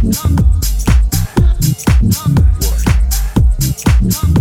Number. Number.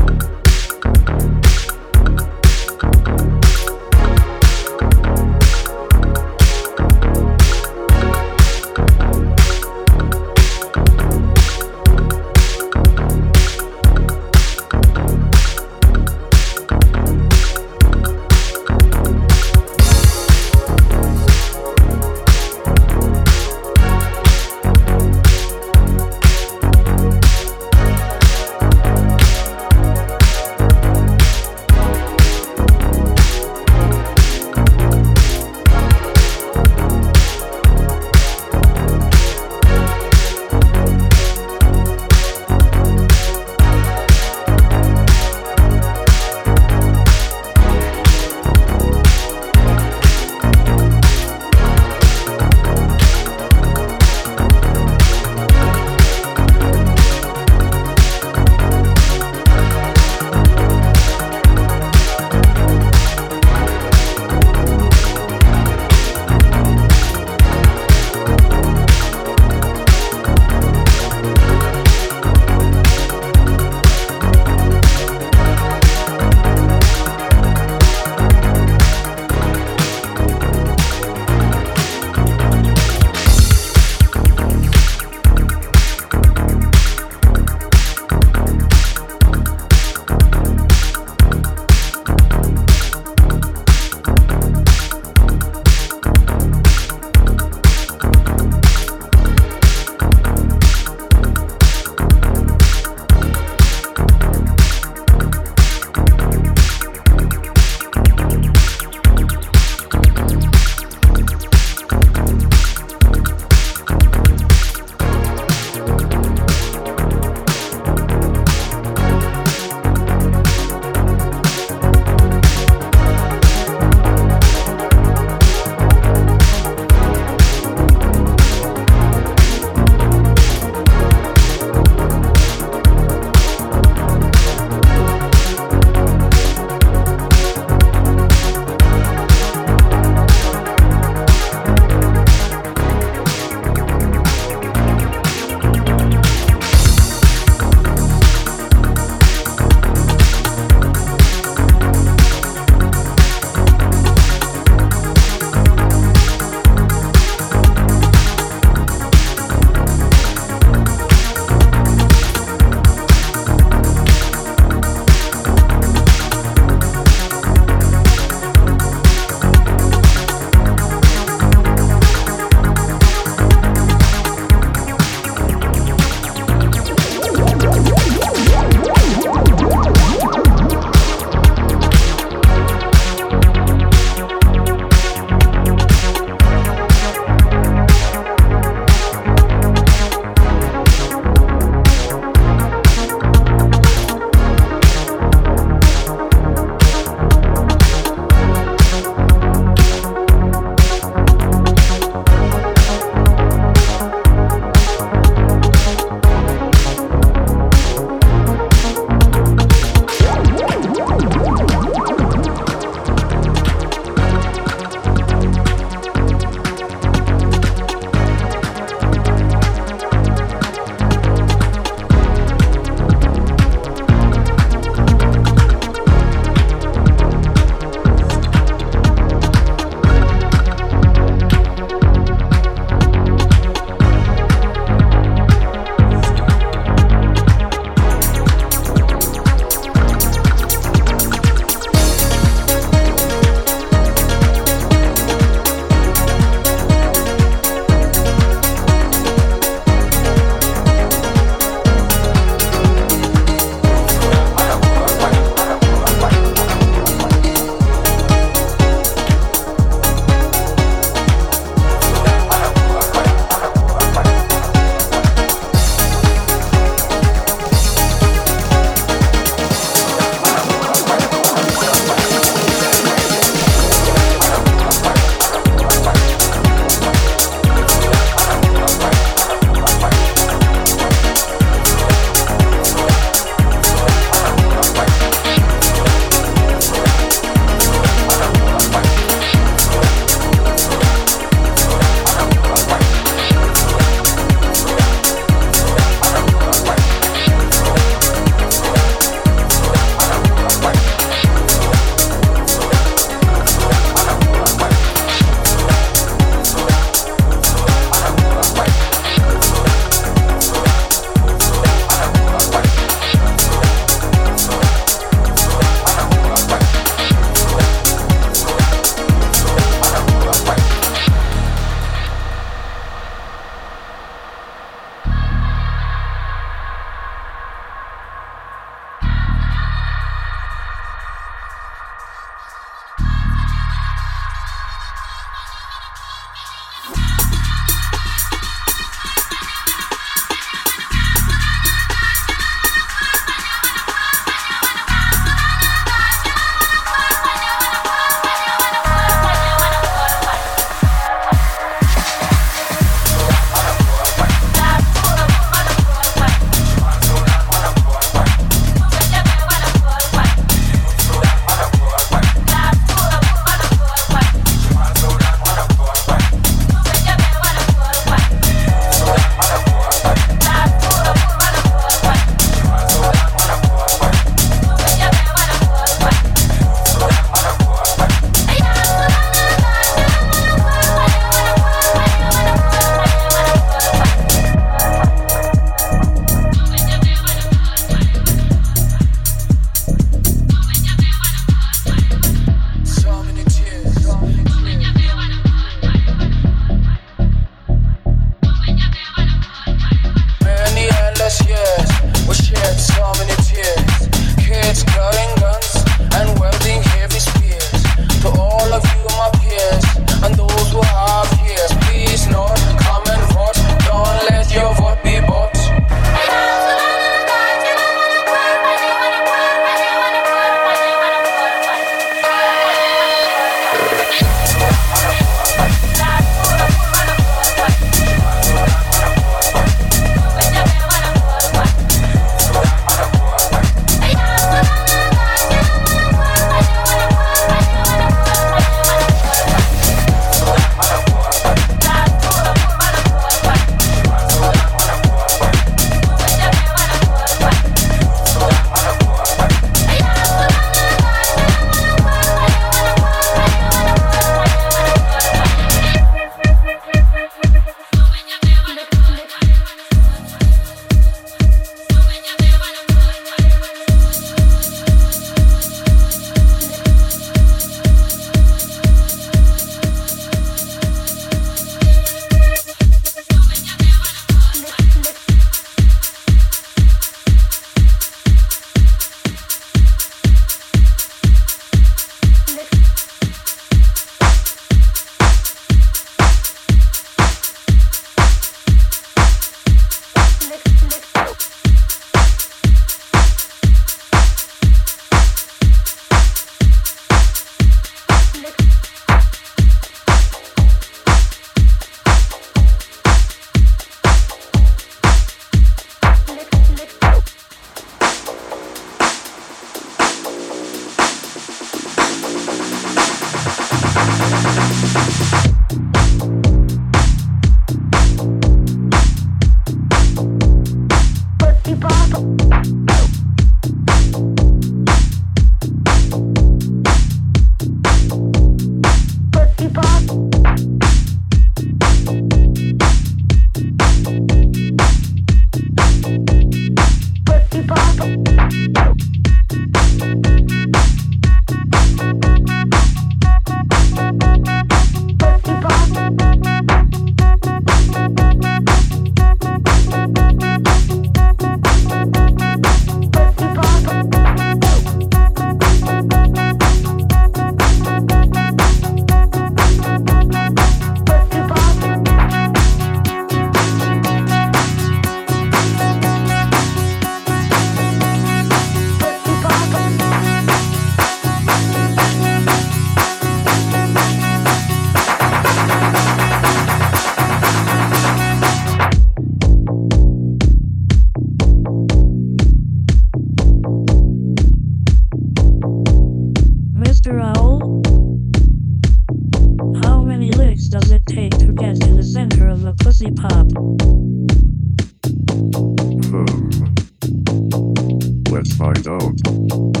Find out.